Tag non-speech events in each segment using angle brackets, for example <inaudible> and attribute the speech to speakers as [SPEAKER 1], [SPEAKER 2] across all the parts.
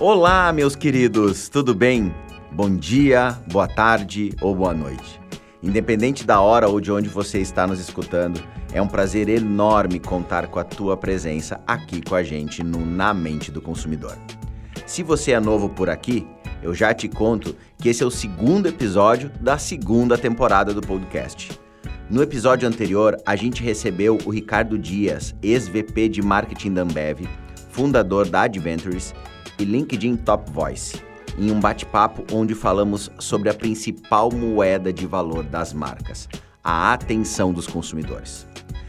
[SPEAKER 1] Olá, meus queridos, tudo bem? Bom dia, boa tarde ou boa noite. Independente da hora ou de onde você está nos escutando, é um prazer enorme contar com a tua presença aqui com a gente no Na Mente do Consumidor. Se você é novo por aqui, eu já te conto que esse é o segundo episódio da segunda temporada do podcast. No episódio anterior, a gente recebeu o Ricardo Dias, ex-VP de marketing da Ambev, fundador da Adventures e LinkedIn Top Voice, em um bate-papo onde falamos sobre a principal moeda de valor das marcas, a atenção dos consumidores.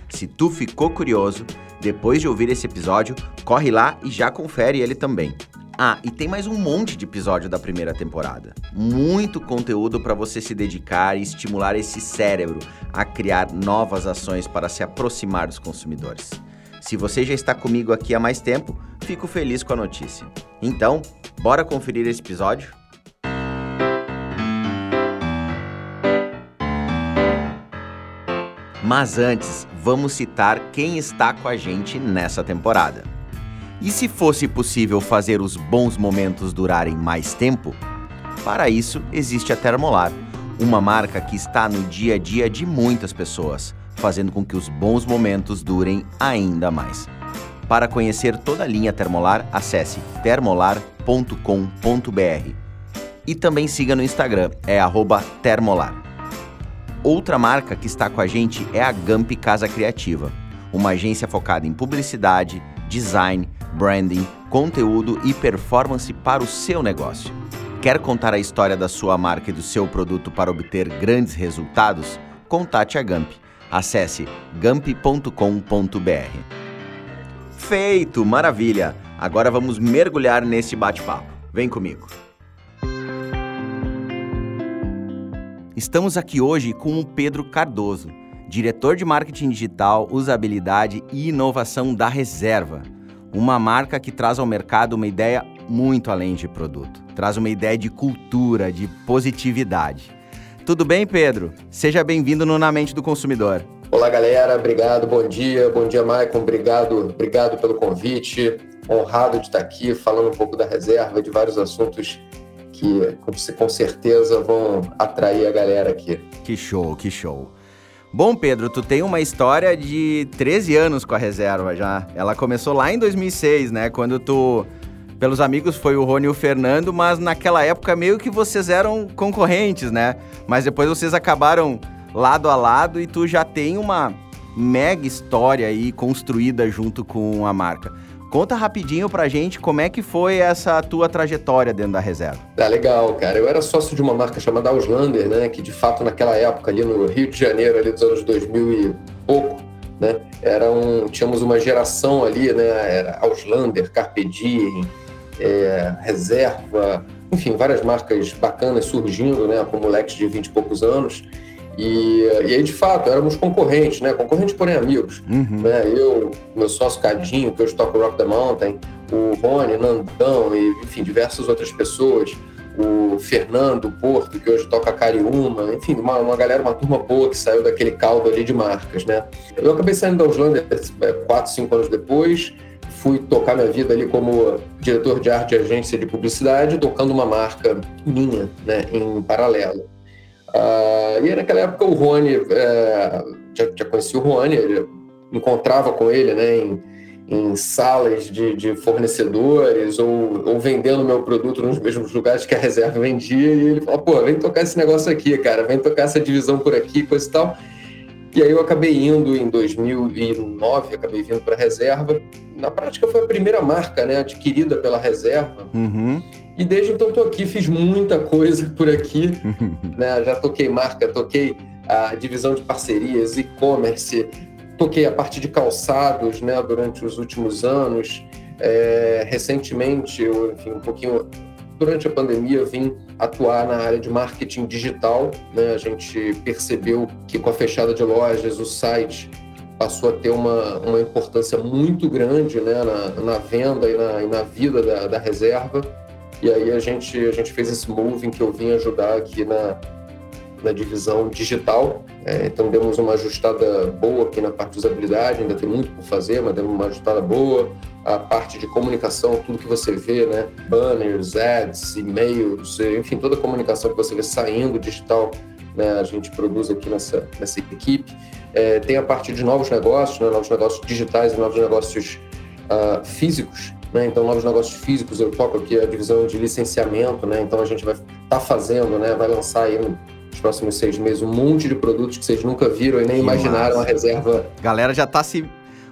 [SPEAKER 1] Se tu ficou curioso, depois de ouvir esse episódio, corre lá e já confere ele também. Ah, e tem mais um monte de episódio da primeira temporada. Muito conteúdo para você se dedicar e estimular esse cérebro a criar novas ações para se aproximar dos consumidores. Se você já está comigo aqui há mais tempo, fico feliz com a notícia. Então, bora conferir esse episódio? Mas antes, vamos citar quem está com a gente nessa temporada. E se fosse possível fazer os bons momentos durarem mais tempo? Para isso, existe a Termolar, uma marca que está no dia a dia de muitas pessoas, fazendo com que os bons momentos durem ainda mais. Para conhecer toda a linha Termolar, acesse termolar.com.br. E também siga no Instagram, é termolar. Outra marca que está com a gente é a Gamp Casa Criativa, uma agência focada em publicidade, design, branding, conteúdo e performance para o seu negócio. Quer contar a história da sua marca e do seu produto para obter grandes resultados? Contate a Gamp. Acesse gamp.com.br. Feito, maravilha! Agora vamos mergulhar nesse bate-papo. Vem comigo. Estamos aqui hoje com o Pedro Cardoso, diretor de marketing digital, usabilidade e inovação da Reserva uma marca que traz ao mercado uma ideia muito além de produto. Traz uma ideia de cultura, de positividade. Tudo bem, Pedro? Seja bem-vindo no Na Mente do Consumidor.
[SPEAKER 2] Olá, galera. Obrigado. Bom dia. Bom dia, Maicon. Obrigado, obrigado pelo convite. Honrado de estar aqui falando um pouco da reserva, de vários assuntos que com certeza vão atrair a galera aqui.
[SPEAKER 1] Que show, que show. Bom, Pedro, tu tem uma história de 13 anos com a reserva já. Ela começou lá em 2006, né? Quando tu, pelos amigos, foi o Rony e o Fernando, mas naquela época meio que vocês eram concorrentes, né? Mas depois vocês acabaram lado a lado e tu já tem uma mega história aí construída junto com a marca. Conta rapidinho pra gente como é que foi essa tua trajetória dentro da reserva.
[SPEAKER 2] Tá legal, cara. Eu era sócio de uma marca chamada Auslander, né? Que de fato naquela época, ali no Rio de Janeiro, ali dos anos 2000 e pouco, né? Era um, tínhamos uma geração ali, né? Era Auslander, Carpe Diem, é, Reserva, enfim, várias marcas bacanas surgindo, né? Com moleques de 20 e poucos anos. E, e aí, de fato, éramos concorrentes, né? Concorrentes, porém amigos. Uhum. Né? Eu, meu sócio Cadinho, que hoje toca o Rock the Mountain, o Rony, Nandão e, enfim, diversas outras pessoas. O Fernando Porto, que hoje toca Cariúma, enfim, uma, uma galera, uma turma boa que saiu daquele caldo ali de marcas, né? Eu acabei saindo da Auslândia é, quatro, cinco anos depois, fui tocar minha vida ali como diretor de arte de agência de publicidade, tocando uma marca minha, né, em paralelo. Uh, e naquela época o Rony, é, já, já conhecia o Rony, encontrava com ele né, em, em salas de, de, fornecedores ou, ou vendendo meu produto nos mesmos lugares que a reserva vendia. E ele falou: pô, vem tocar esse negócio aqui, cara, vem tocar essa divisão por aqui, coisa e tal. E aí eu acabei indo em 2009, acabei vindo para a reserva. Na prática foi a primeira marca né, adquirida pela reserva. Uhum. E desde então estou aqui, fiz muita coisa por aqui. <laughs> né? Já toquei marca, toquei a divisão de parcerias, e-commerce, toquei a parte de calçados né, durante os últimos anos. É, recentemente, eu, enfim, um pouquinho durante a pandemia, vim atuar na área de marketing digital. Né? A gente percebeu que com a fechada de lojas, o site passou a ter uma, uma importância muito grande né? na, na venda e na, e na vida da, da reserva. E aí a gente, a gente fez esse moving que eu vim ajudar aqui na, na divisão digital. É, então demos uma ajustada boa aqui na parte de usabilidade, ainda tem muito por fazer, mas demos uma ajustada boa. A parte de comunicação, tudo que você vê, né? Banners, ads, e-mails, enfim, toda a comunicação que você vê saindo digital, né? A gente produz aqui nessa, nessa equipe. É, tem a parte de novos negócios, né? novos negócios digitais e novos negócios uh, físicos. Né? Então, novos negócios físicos, eu toco aqui a divisão de licenciamento, né? então a gente vai estar tá fazendo, né? vai lançar aí próximos seis meses um monte de produtos que vocês nunca viram e nem que imaginaram massa. a reserva.
[SPEAKER 1] Galera já está se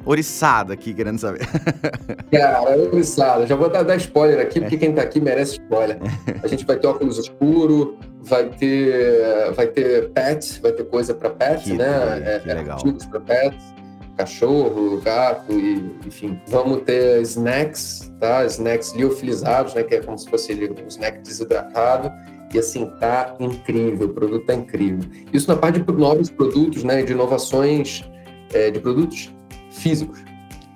[SPEAKER 1] oriçada aqui, querendo saber. <laughs>
[SPEAKER 2] Cara, oriçada. Já vou dar, dar spoiler aqui, porque quem está aqui merece spoiler. <laughs> A gente vai ter óculos escuro, vai ter, vai ter pets, vai ter coisa para pets, que né?
[SPEAKER 1] É, é, legal.
[SPEAKER 2] para pets cachorro, gato e enfim. Vamos ter snacks, tá? Snacks liofilizados, né? Que é como se fosse um snack desidratado. E assim, tá incrível, o produto tá incrível. Isso na parte de novos produtos, né? De inovações é, de produtos físicos.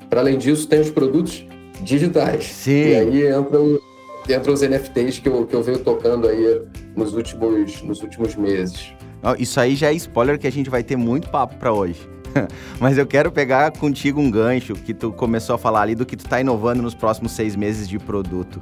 [SPEAKER 2] Para além disso, tem os produtos digitais.
[SPEAKER 1] Sim.
[SPEAKER 2] E aí entra, o, entra os NFTs que eu, que eu venho tocando aí nos últimos, nos últimos meses.
[SPEAKER 1] Isso aí já é spoiler que a gente vai ter muito papo para hoje. <laughs> Mas eu quero pegar contigo um gancho que tu começou a falar ali do que tu está inovando nos próximos seis meses de produto.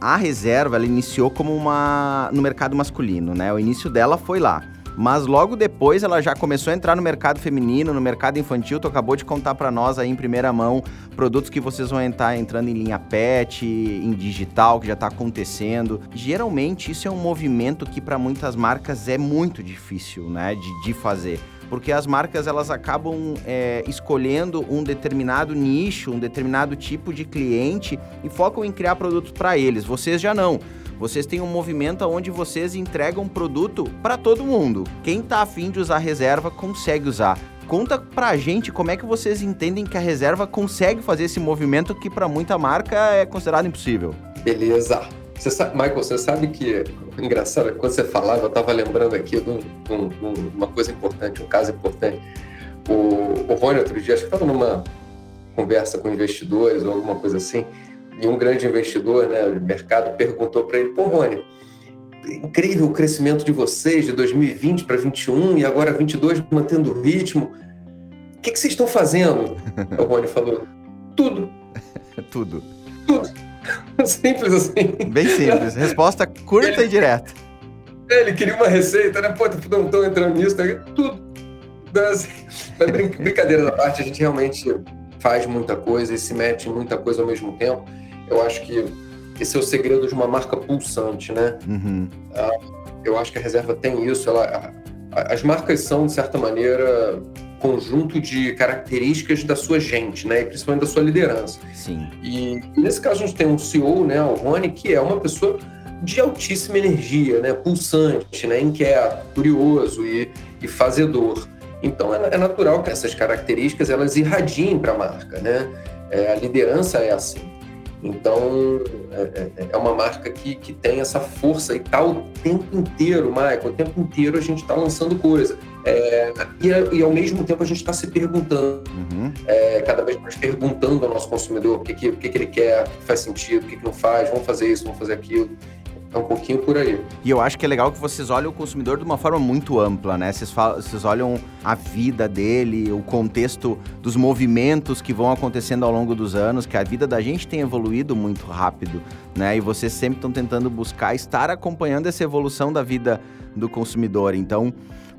[SPEAKER 1] A reserva, ela iniciou como uma no mercado masculino, né? O início dela foi lá. Mas logo depois ela já começou a entrar no mercado feminino, no mercado infantil. Tu acabou de contar para nós aí em primeira mão produtos que vocês vão entrar entrando em linha pet, em digital, que já está acontecendo. Geralmente isso é um movimento que para muitas marcas é muito difícil, né, de, de fazer porque as marcas elas acabam é, escolhendo um determinado nicho, um determinado tipo de cliente e focam em criar produtos para eles. Vocês já não. Vocês têm um movimento onde vocês entregam produto para todo mundo. Quem está afim de usar reserva consegue usar. Conta pra gente como é que vocês entendem que a reserva consegue fazer esse movimento que para muita marca é considerado impossível.
[SPEAKER 2] Beleza. Você sabe, Michael, você sabe que engraçado, quando você falava, eu estava lembrando aqui de, um, um, uma coisa importante, um caso importante. O, o Rony, outro dia, acho que estava numa conversa com investidores ou alguma coisa assim, e um grande investidor, né, do mercado, perguntou para ele: Pô, Rony, incrível o crescimento de vocês de 2020 para 2021 e agora 22 mantendo o ritmo. O que, que vocês estão fazendo? <laughs> o Rony falou: Tudo. <laughs>
[SPEAKER 1] Tudo.
[SPEAKER 2] Tudo. <laughs> Simples assim.
[SPEAKER 1] Bem simples. Resposta curta ele, e direta.
[SPEAKER 2] Ele queria uma receita, né? Pô, não estão entrando nisso, né? tudo. Assim, brincadeira da parte, a gente realmente faz muita coisa e se mete em muita coisa ao mesmo tempo. Eu acho que esse é o segredo de uma marca pulsante, né?
[SPEAKER 1] Uhum.
[SPEAKER 2] Ah, eu acho que a reserva tem isso. Ela, as marcas são, de certa maneira, conjunto de características da sua gente, né? E principalmente da sua liderança.
[SPEAKER 1] Sim.
[SPEAKER 2] E, nesse caso a gente tem um CEO, né, o Rony, que é uma pessoa de altíssima energia, né? Pulsante, né? Inquieto, curioso e, e fazedor. Então é, é natural que essas características elas irradiem para a marca, né? É, a liderança é assim. Então, é, é, é, uma marca que, que tem essa força e tá o tempo inteiro, Michael, o tempo inteiro a gente está lançando coisa. É, e, e, ao mesmo tempo a gente está se perguntando,
[SPEAKER 1] uhum.
[SPEAKER 2] é, cada vez mais perguntando ao nosso consumidor o que, que, o que, que ele quer, o que faz sentido, o que, que não faz, vamos fazer isso, vamos fazer aquilo. É um pouquinho por aí.
[SPEAKER 1] E eu acho que é legal que vocês olham o consumidor de uma forma muito ampla, né? Vocês, falam, vocês olham a vida dele, o contexto dos movimentos que vão acontecendo ao longo dos anos, que a vida da gente tem evoluído muito rápido, né? E vocês sempre estão tentando buscar estar acompanhando essa evolução da vida do consumidor. Então,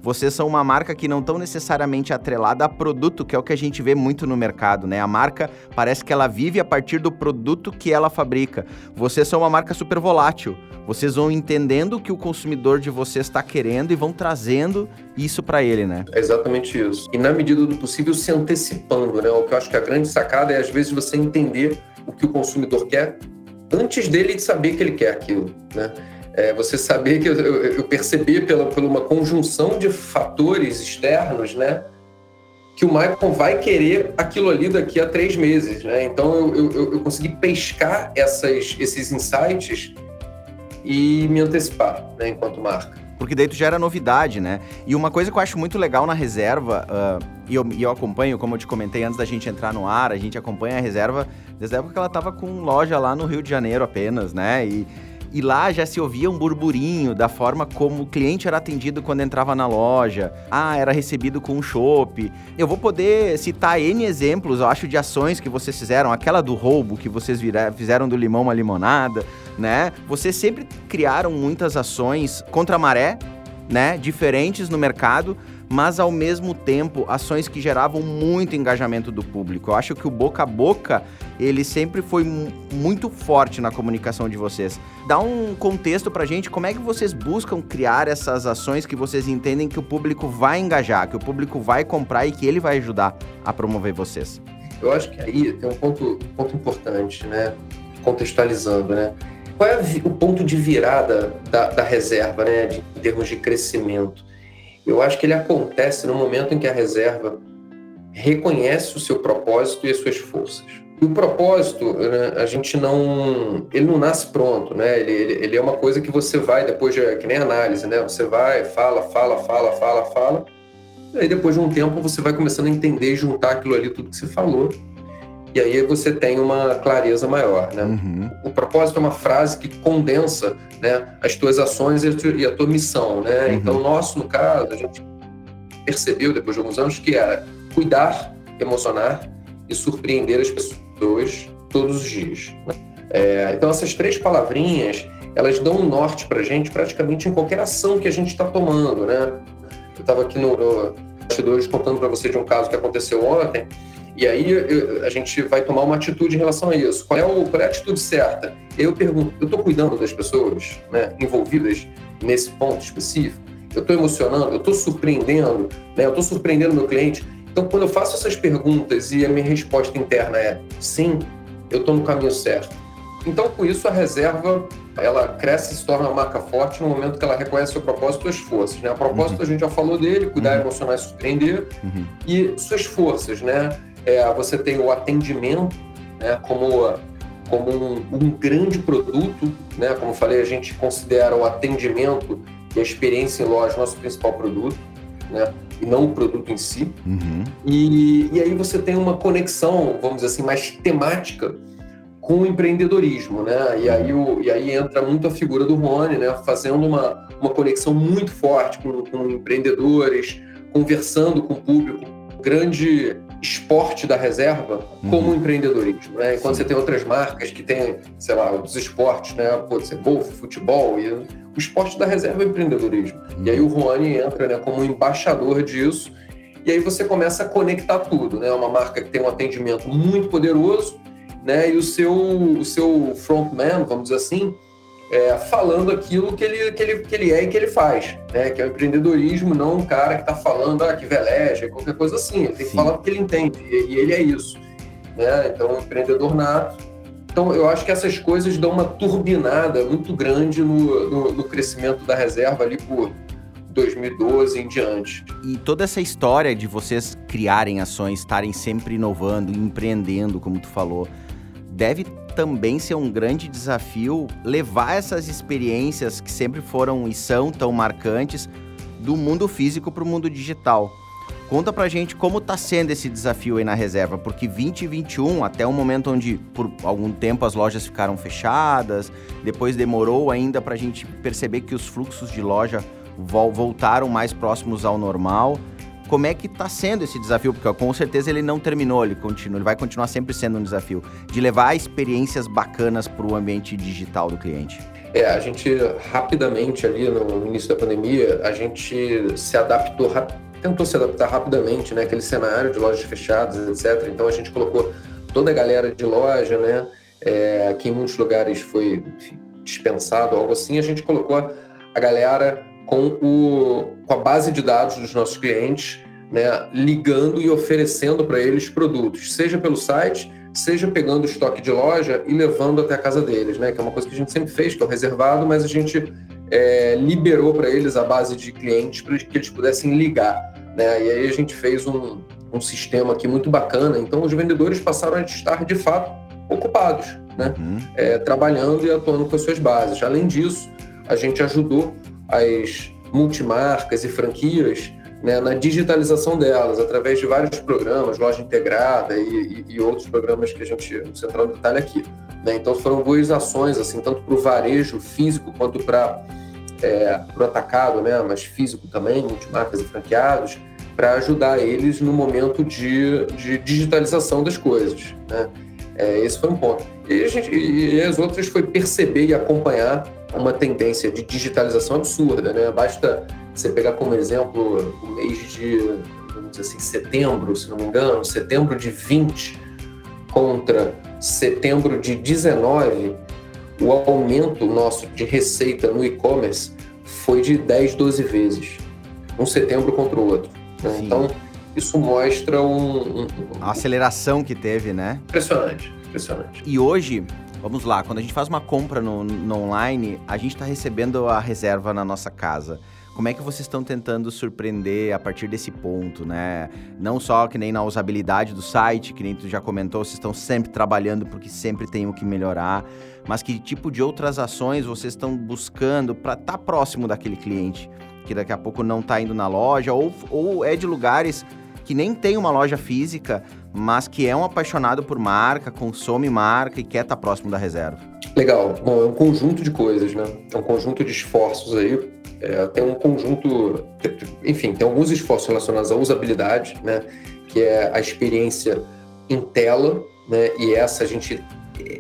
[SPEAKER 1] vocês são uma marca que não estão necessariamente atrelada a produto, que é o que a gente vê muito no mercado, né? A marca parece que ela vive a partir do produto que ela fabrica. Vocês são uma marca super volátil. Vocês vão entendendo o que o consumidor de vocês está querendo e vão trazendo isso para ele, né?
[SPEAKER 2] É exatamente isso. E na medida do possível se antecipando, né? O que eu acho que a grande sacada é às vezes você entender o que o consumidor quer antes dele de saber que ele quer aquilo, né? É, você saber que eu, eu percebi pela, por uma conjunção de fatores externos, né? Que o Michael vai querer aquilo ali daqui a três meses, né? Então eu, eu, eu consegui pescar essas, esses insights e me antecipar, né? Enquanto marca.
[SPEAKER 1] Porque daí tu gera novidade, né? E uma coisa que eu acho muito legal na reserva, uh, e, eu, e eu acompanho, como eu te comentei antes da gente entrar no ar, a gente acompanha a reserva desde a época que ela estava com loja lá no Rio de Janeiro apenas, né? E, e lá já se ouvia um burburinho da forma como o cliente era atendido quando entrava na loja. Ah, era recebido com um chopp. Eu vou poder citar N exemplos, eu acho, de ações que vocês fizeram. Aquela do roubo que vocês fizeram do limão uma limonada, né? Vocês sempre criaram muitas ações contra a maré, né? Diferentes no mercado mas ao mesmo tempo ações que geravam muito engajamento do público. Eu acho que o boca a boca ele sempre foi muito forte na comunicação de vocês. Dá um contexto pra gente, como é que vocês buscam criar essas ações que vocês entendem que o público vai engajar, que o público vai comprar e que ele vai ajudar a promover vocês?
[SPEAKER 2] Eu acho que aí tem um ponto, ponto importante, né? Contextualizando, né? Qual é o ponto de virada da, da reserva, né? De, em termos de crescimento? Eu acho que ele acontece no momento em que a reserva reconhece o seu propósito e as suas forças. E o propósito, né, a gente não. Ele não nasce pronto, né? Ele, ele, ele, é uma coisa que você vai, depois de. que nem análise, né? Você vai, fala, fala, fala, fala, fala. E aí, depois de um tempo, você vai começando a entender e juntar aquilo ali, tudo que você falou. E aí você tem uma clareza maior, né? Uhum. O propósito é uma frase que condensa né, as tuas ações e a tua missão, né? Uhum. Então, nosso, no caso, a gente percebeu, depois de alguns anos, que era cuidar, emocionar e surpreender as pessoas todos os dias. Né? É, então, essas três palavrinhas, elas dão um norte para a gente praticamente em qualquer ação que a gente está tomando, né? Eu estava aqui no, no bastidores contando para você de um caso que aconteceu ontem, e aí eu, a gente vai tomar uma atitude em relação a isso. Qual é, o, qual é a atitude certa? Eu pergunto, eu estou cuidando das pessoas né, envolvidas nesse ponto específico? Eu estou emocionando? Eu estou surpreendendo? Né, eu estou surpreendendo meu cliente? Então, quando eu faço essas perguntas e a minha resposta interna é sim, eu estou no caminho certo. Então, com isso, a reserva ela cresce e se torna uma marca forte no momento que ela reconhece seu propósito e suas forças. Né? A propósito, uhum. a gente já falou dele, cuidar, uhum. emocionar e surpreender. Uhum. E suas forças, né? É, você tem o atendimento né, como, como um, um, grande produto, né, como falei, a gente considera o atendimento e a experiência em loja nosso principal produto, né, e não o produto em si. Uhum. E, e aí você tem uma conexão, vamos dizer assim, mais temática com o empreendedorismo, né? E aí, o, e aí entra muito a figura do Rony, né? Fazendo uma, uma conexão muito forte com, com empreendedores, conversando com o público. Grande esporte da reserva como uhum. empreendedorismo, né? Enquanto Sim. você tem outras marcas que têm, sei lá, os esportes, né? Pode ser golfe, futebol e o esporte da reserva é empreendedorismo. Uhum. E aí o Juani entra, né, como embaixador disso. E aí você começa a conectar tudo, né? Uma marca que tem um atendimento muito poderoso, né? E o seu o seu frontman, vamos dizer assim, é, falando aquilo que ele, que, ele, que ele é e que ele faz, né? Que é o empreendedorismo, não um cara que está falando ah, que veleja, qualquer coisa assim. Ele tem que Sim. falar o que ele entende, e, ele é isso. Né? Então, um empreendedor nato. Então, eu acho que essas coisas dão uma turbinada muito grande no, no, no crescimento da reserva ali por 2012 em diante.
[SPEAKER 1] E toda essa história de vocês criarem ações, estarem sempre inovando, empreendendo, como tu falou, deve também ser um grande desafio levar essas experiências que sempre foram e são tão marcantes do mundo físico para o mundo digital. Conta pra gente como tá sendo esse desafio aí na reserva, porque 2021, até o momento onde por algum tempo as lojas ficaram fechadas, depois demorou ainda pra gente perceber que os fluxos de loja voltaram mais próximos ao normal como é que está sendo esse desafio, porque com certeza ele não terminou, ele continua, ele vai continuar sempre sendo um desafio de levar experiências bacanas para o ambiente digital do cliente.
[SPEAKER 2] É, a gente rapidamente ali no início da pandemia, a gente se adaptou, tentou se adaptar rapidamente, né, aquele cenário de lojas fechadas, etc. Então a gente colocou toda a galera de loja, né, é, que em muitos lugares foi dispensado, algo assim, a gente colocou a galera com, o, com a base de dados dos nossos clientes, né, ligando e oferecendo para eles produtos, seja pelo site, seja pegando o estoque de loja e levando até a casa deles, né, que é uma coisa que a gente sempre fez, que é o reservado, mas a gente é, liberou para eles a base de clientes para que eles pudessem ligar. Né, e aí a gente fez um, um sistema aqui muito bacana, então os vendedores passaram a estar de fato ocupados, né, uhum. é, trabalhando e atuando com as suas bases. Além disso, a gente ajudou as multimarcas e franquias né, na digitalização delas, através de vários programas, loja integrada e, e, e, outros programas que a gente entrar no detalhe aqui. Né? Então foram duas ações, assim, tanto para o varejo físico quanto para é, o atacado, né? mas físico também, multimarcas e franqueados, para ajudar eles no momento de, de digitalização das coisas. Né? É, esse foi um ponto. E, gente, e as outras foi perceber e acompanhar uma tendência de digitalização absurda. Né? Basta você pegar como exemplo o mês de, vamos dizer assim, setembro, se não me engano, setembro de 20 contra setembro de 19, o aumento nosso de receita no e-commerce foi de 10, 12 vezes. Um setembro contra o outro. Né? Então, isso mostra um, um,
[SPEAKER 1] A aceleração que teve, né?
[SPEAKER 2] Impressionante, impressionante.
[SPEAKER 1] E hoje, vamos lá, quando a gente faz uma compra no, no online, a gente está recebendo a reserva na nossa casa. Como é que vocês estão tentando surpreender a partir desse ponto, né? Não só que nem na usabilidade do site, que nem tu já comentou, vocês estão sempre trabalhando porque sempre tem o que melhorar, mas que tipo de outras ações vocês estão buscando para estar tá próximo daquele cliente que daqui a pouco não está indo na loja ou, ou é de lugares que nem tem uma loja física, mas que é um apaixonado por marca, consome marca e quer estar tá próximo da reserva.
[SPEAKER 2] Legal. Bom, é um conjunto de coisas, né? É um conjunto de esforços aí. É, tem um conjunto, enfim, tem alguns esforços relacionados à usabilidade, né? Que é a experiência em tela, né? E essa a gente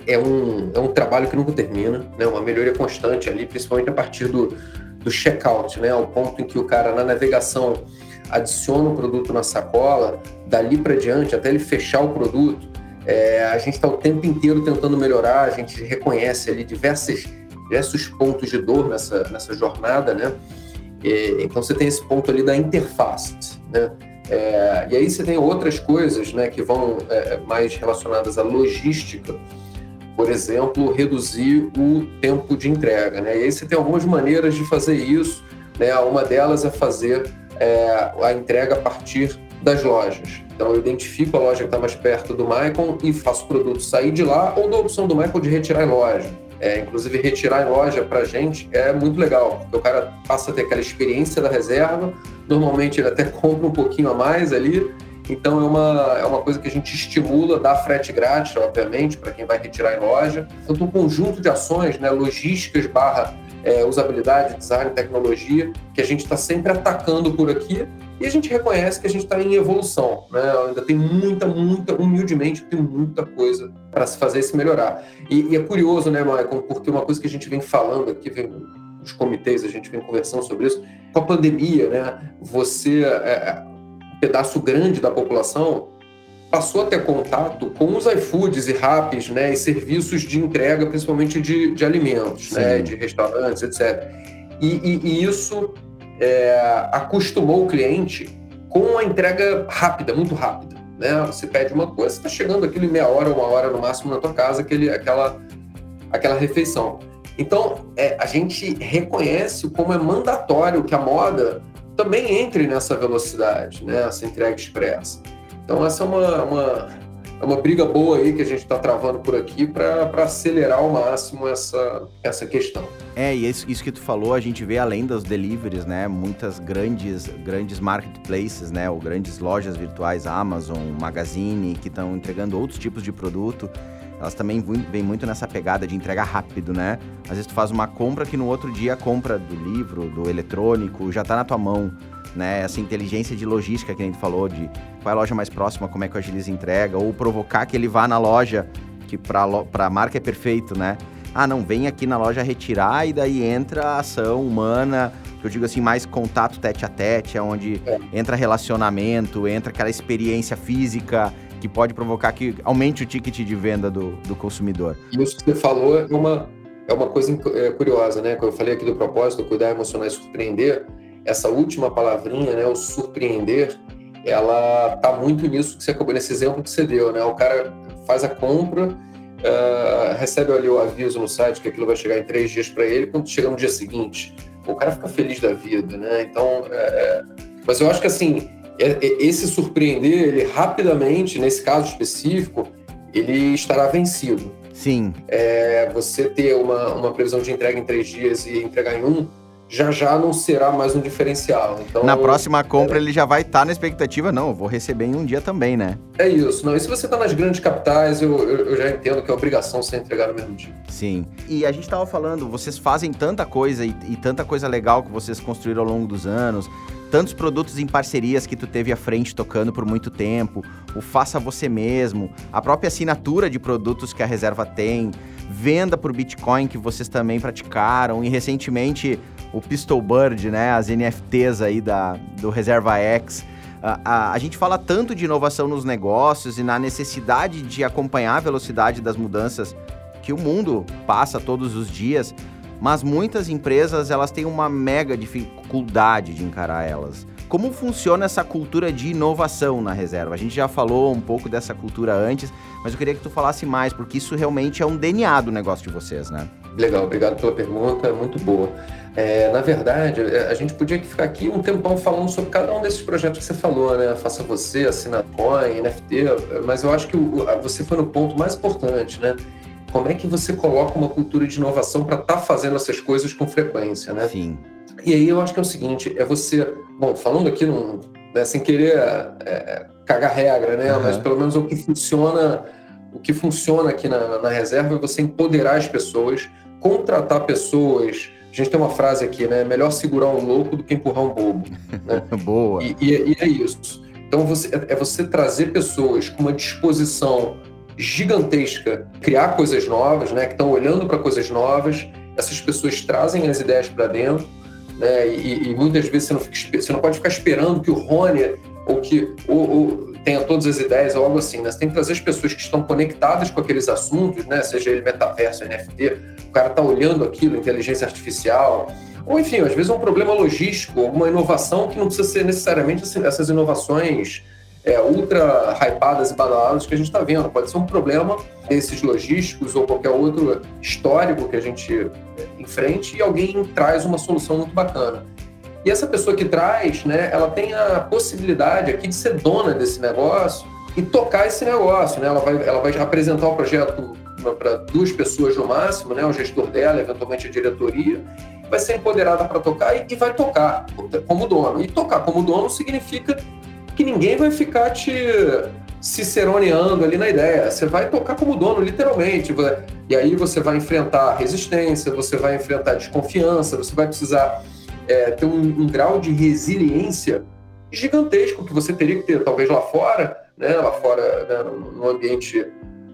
[SPEAKER 2] é um, é um trabalho que nunca termina, né? Uma melhoria constante ali, principalmente a partir do, do checkout, né? O ponto em que o cara na navegação adiciona o produto na sacola, dali para diante, até ele fechar o produto, é, a gente está o tempo inteiro tentando melhorar, a gente reconhece ali diversos, diversos pontos de dor nessa, nessa jornada, né? E, então você tem esse ponto ali da interface, né? É, e aí você tem outras coisas, né, que vão é, mais relacionadas à logística, por exemplo, reduzir o tempo de entrega, né? E aí você tem algumas maneiras de fazer isso, né? Uma delas é fazer é, a entrega a partir das lojas. Então eu identifico a loja que está mais perto do Michael e faço o produto sair de lá ou da opção do Michael de retirar em loja. É, inclusive retirar em loja para a gente é muito legal, porque o cara passa a ter aquela experiência da reserva, normalmente ele até <laughs> compra um pouquinho a mais ali, então é uma, é uma coisa que a gente estimula, dá frete grátis, obviamente, para quem vai retirar em loja. Então um conjunto de ações, né, logísticas barra é, usabilidade, design, tecnologia, que a gente está sempre atacando por aqui e a gente reconhece que a gente está em evolução. Né? Ainda tem muita, muita, humildemente, tem muita coisa para se fazer e se melhorar. E, e, é curioso, né, Michael, porque uma coisa que a gente vem falando aqui, vem, os comitês, a gente vem conversando sobre isso, com a pandemia, né, você, é, um pedaço grande da população passou a ter contato com os iFoods e Raps, né, e serviços de entrega, principalmente de, de alimentos, né, de restaurantes, etc. E, e, e isso é, acostumou o cliente com a entrega rápida, muito rápida. Né? Você pede uma coisa, está chegando aquilo em meia hora, uma hora no máximo na tua casa, aquele, aquela, aquela refeição. Então, é, a gente reconhece como é mandatório que a moda também entre nessa velocidade, né? essa entrega expressa. Então, essa é uma, uma, é uma briga boa aí que a gente está travando por aqui para acelerar ao máximo essa, essa questão.
[SPEAKER 1] É, e isso, isso que tu falou, a gente vê além dos deliveries, né? Muitas grandes, grandes marketplaces, né? Ou grandes lojas virtuais, Amazon, Magazine, que estão entregando outros tipos de produto elas também vêm muito nessa pegada de entregar rápido, né? Às vezes tu faz uma compra que no outro dia a compra do livro, do eletrônico, já está na tua mão né? Essa inteligência de logística que a gente falou, de qual é a loja mais próxima, como é que o Agiliza entrega, ou provocar que ele vá na loja, que para a marca é perfeito, né? Ah, não, vem aqui na loja retirar e daí entra a ação humana, que eu digo assim, mais contato tete a tete, é onde é. entra relacionamento, entra aquela experiência física que pode provocar que aumente o ticket de venda do, do consumidor.
[SPEAKER 2] Isso que você falou é uma, é uma coisa é, curiosa, né? Quando eu falei aqui do propósito, cuidar, emocionar e surpreender, essa última palavrinha, né, o surpreender, ela tá muito nisso que você acabou nesse exemplo que você deu, né? O cara faz a compra, uh, recebe ali o aviso no site que aquilo vai chegar em três dias para ele, quando chega no dia seguinte, o cara fica feliz da vida, né? Então, é, é... mas eu acho que assim, é, é, esse surpreender, ele rapidamente, nesse caso específico, ele estará vencido.
[SPEAKER 1] Sim.
[SPEAKER 2] É, você ter uma, uma previsão de entrega em três dias e entregar em um, já já não será mais um diferencial. Então,
[SPEAKER 1] na próxima compra é... ele já vai estar tá na expectativa, não, eu vou receber em um dia também, né?
[SPEAKER 2] É isso. Não, e se você está nas grandes capitais, eu, eu, eu, já entendo que é obrigação você entregar no mesmo dia.
[SPEAKER 1] Sim. E a gente estava falando, vocês fazem tanta coisa e, e tanta coisa legal que vocês construíram ao longo dos anos, tantos produtos em parcerias que tu teve à frente tocando por muito tempo, o faça você mesmo, a própria assinatura de produtos que a reserva tem, venda por Bitcoin que vocês também praticaram e recentemente o Pistol Bird, né, as NFTs aí da, do Reserva X. A, a, a, gente fala tanto de inovação nos negócios e na necessidade de acompanhar a velocidade das mudanças que o mundo passa todos os dias, mas muitas empresas elas têm uma mega dificuldade de encarar elas. Como funciona essa cultura de inovação na reserva? A gente já falou um pouco dessa cultura antes, mas eu queria que tu falasse mais, porque isso realmente é um DNA do negócio de vocês, né?
[SPEAKER 2] Legal, obrigado pela pergunta, muito boa. É, na verdade, é, a gente podia ficar aqui um tempão falando sobre cada um desses projetos que você falou, né? Faça Você, Assinacoin, NFT, mas eu acho que você foi no ponto mais importante, né? Como é que você coloca uma cultura de inovação para estar tá fazendo essas coisas com frequência, né?
[SPEAKER 1] Sim.
[SPEAKER 2] E aí eu acho que é o seguinte, é você, bom, falando aqui num, né, sem querer é, cagar regra, né? Uhum. Mas pelo menos o que funciona, o que funciona aqui na, na reserva é você empoderar as pessoas, contratar pessoas a gente tem uma frase aqui, né? Melhor segurar um louco do que empurrar um bobo. Né? <laughs>
[SPEAKER 1] Boa.
[SPEAKER 2] E, e, e, é isso. Então você, é, é você trazer pessoas com uma disposição gigantesca, criar coisas novas, né? Que estão olhando para coisas novas. Essas pessoas trazem as ideias para dentro, né? E, e, muitas vezes você não, fica, você não pode ficar esperando que o Rony ou que ou, ou tenha todas as ideias ou algo assim, né? Você tem que trazer as pessoas que estão conectadas com aqueles assuntos, né? Seja ele metaverso, NFT, cara está olhando aquilo, inteligência artificial, ou enfim, às vezes é um problema logístico, alguma inovação que não precisa ser necessariamente assim, essas inovações é, ultra hypadas e badaladas que a gente está vendo. Pode ser um problema desses logísticos ou qualquer outro histórico que a gente enfrente e alguém traz uma solução muito bacana. E essa pessoa que traz, né, ela tem a possibilidade aqui de ser dona desse negócio e tocar esse negócio, né? Ela vai, ela vai apresentar o projeto para duas pessoas no máximo, né? O gestor dela, eventualmente a diretoria, vai ser empoderada para tocar e, e, vai tocar como dono. E tocar como dono significa que ninguém vai ficar te ciceroneando ali na ideia. Você vai tocar como dono, literalmente. E aí você vai enfrentar resistência, você vai enfrentar desconfiança, você vai precisar é, ter um, um grau de resiliência gigantesco que você teria que ter, talvez lá fora, né, lá fora, né, no ambiente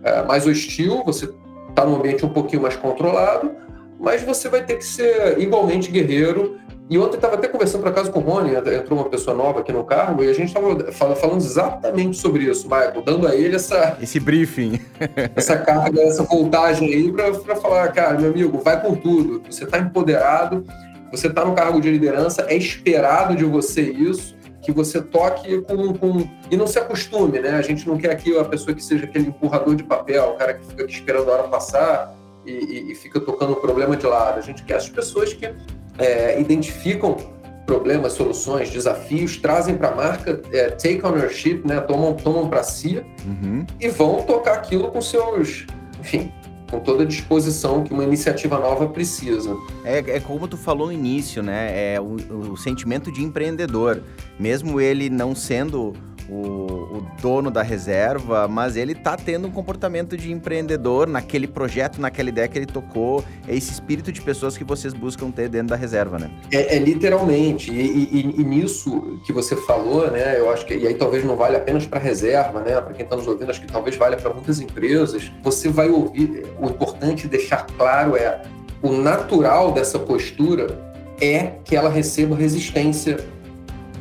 [SPEAKER 2] é, mais hostil, você está num ambiente um pouquinho mais controlado, mas você vai ter que ser igualmente guerreiro. E ontem estava até conversando, por acaso, com o Rony, entrou uma pessoa nova aqui no cargo, e a gente estava falando exatamente sobre isso, Michael, dando a ele essa...
[SPEAKER 1] Esse briefing. <laughs>
[SPEAKER 2] essa carga, essa voltagem aí para falar, cara, meu amigo, vai com tudo. Você está empoderado, você está no cargo de liderança, é esperado de você isso, que você toque com, com, e não se acostume, né? A gente não quer aqui a pessoa que seja aquele empurrador de papel, o cara que fica aqui esperando a hora passar e, e, e fica tocando o problema de lado. A gente quer as pessoas que é, identificam problemas, soluções, desafios, trazem para a marca, é, take ownership, né? Tomam, tomam para si uhum. e vão tocar aquilo com seus, enfim, com toda a disposição que uma iniciativa nova precisa.
[SPEAKER 1] É, é como tu falou no início, né? É o, o sentimento de empreendedor. Mesmo ele não sendo o, o, dono da reserva, mas ele tá tendo um comportamento de empreendedor naquele projeto, naquela ideia que ele tocou. É esse espírito de pessoas que vocês buscam ter dentro da reserva, né?
[SPEAKER 2] É, é literalmente. E, e, e, nisso que você falou, né? Eu acho que e aí talvez não vale apenas para reserva, né? Para quem está nos ouvindo, acho que talvez valha para muitas empresas. Você vai ouvir. O importante deixar claro é o natural dessa postura é que ela receba resistência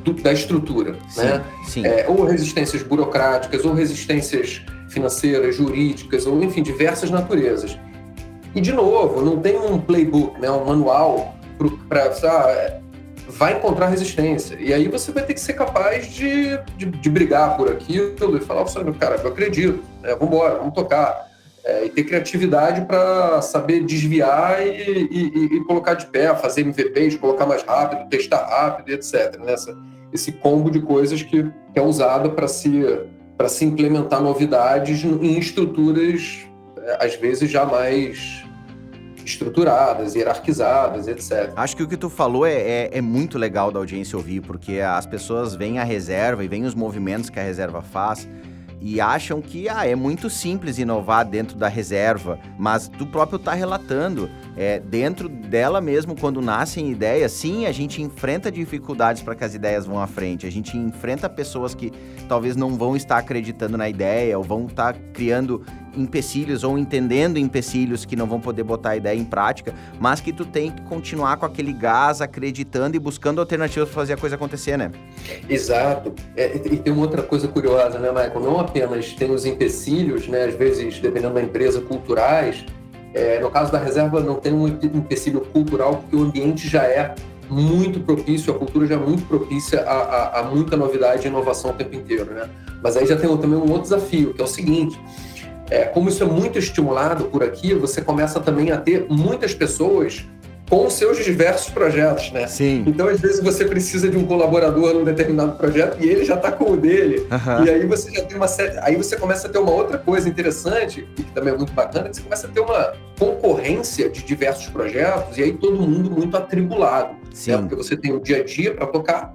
[SPEAKER 2] do, da estrutura, sim, né? Sim. É, ou resistências burocráticas, ou resistências financeiras, jurídicas, ou enfim, diversas naturezas. E, de novo, não tem um playbook, né, um manual para. Ah, vai encontrar resistência. E aí você vai ter que ser capaz de, de, de brigar por aquilo e falar para cara, eu acredito, né, vamos embora, vamos tocar. É, e ter criatividade para saber desviar e, e, e, colocar de pé, fazer MVPs, colocar mais rápido, testar rápido, etc. Nessa, esse combo de coisas que, é usado para se, se implementar novidades em estruturas, é, às vezes, já mais estruturadas, hierarquizadas, etc.
[SPEAKER 1] Acho que o que tu falou é, é, é, muito legal da audiência ouvir, porque as pessoas veem a reserva e veem os movimentos que a reserva faz e acham que ah, é muito simples inovar dentro da reserva, mas tu próprio está relatando. É, dentro dela mesmo, quando nascem ideias, sim, a gente enfrenta dificuldades para que as ideias vão à frente. A gente enfrenta pessoas que talvez não vão estar acreditando na ideia ou vão estar criando empecilhos ou entendendo empecilhos que não vão poder botar a ideia em prática, mas que tu tem que continuar com aquele gás, acreditando e buscando alternativas para fazer a coisa acontecer, né?
[SPEAKER 2] Exato. É, e tem uma outra coisa curiosa, né, Michael? Não apenas tem os empecilhos, né, às vezes, dependendo da empresa, culturais. É, no caso da reserva, não tem um empecilho cultural, porque o ambiente já é muito propício, a cultura já é muito propícia a, a, a muita novidade e inovação o tempo inteiro, né? Mas aí já tem também um outro desafio, que é o seguinte: é, como isso é muito estimulado por aqui, você começa também a ter muitas pessoas com os seus diversos projetos, né?
[SPEAKER 1] Sim.
[SPEAKER 2] Então, às vezes, você precisa de um colaborador num determinado projeto e ele já está com o dele. Uhum. E aí você já tem uma série... Aí você começa a ter uma outra coisa interessante, e que também é muito bacana, que você começa a ter uma concorrência de diversos projetos e aí todo mundo muito atribulado. Né? Sim. Né? Porque você tem o dia a dia para tocar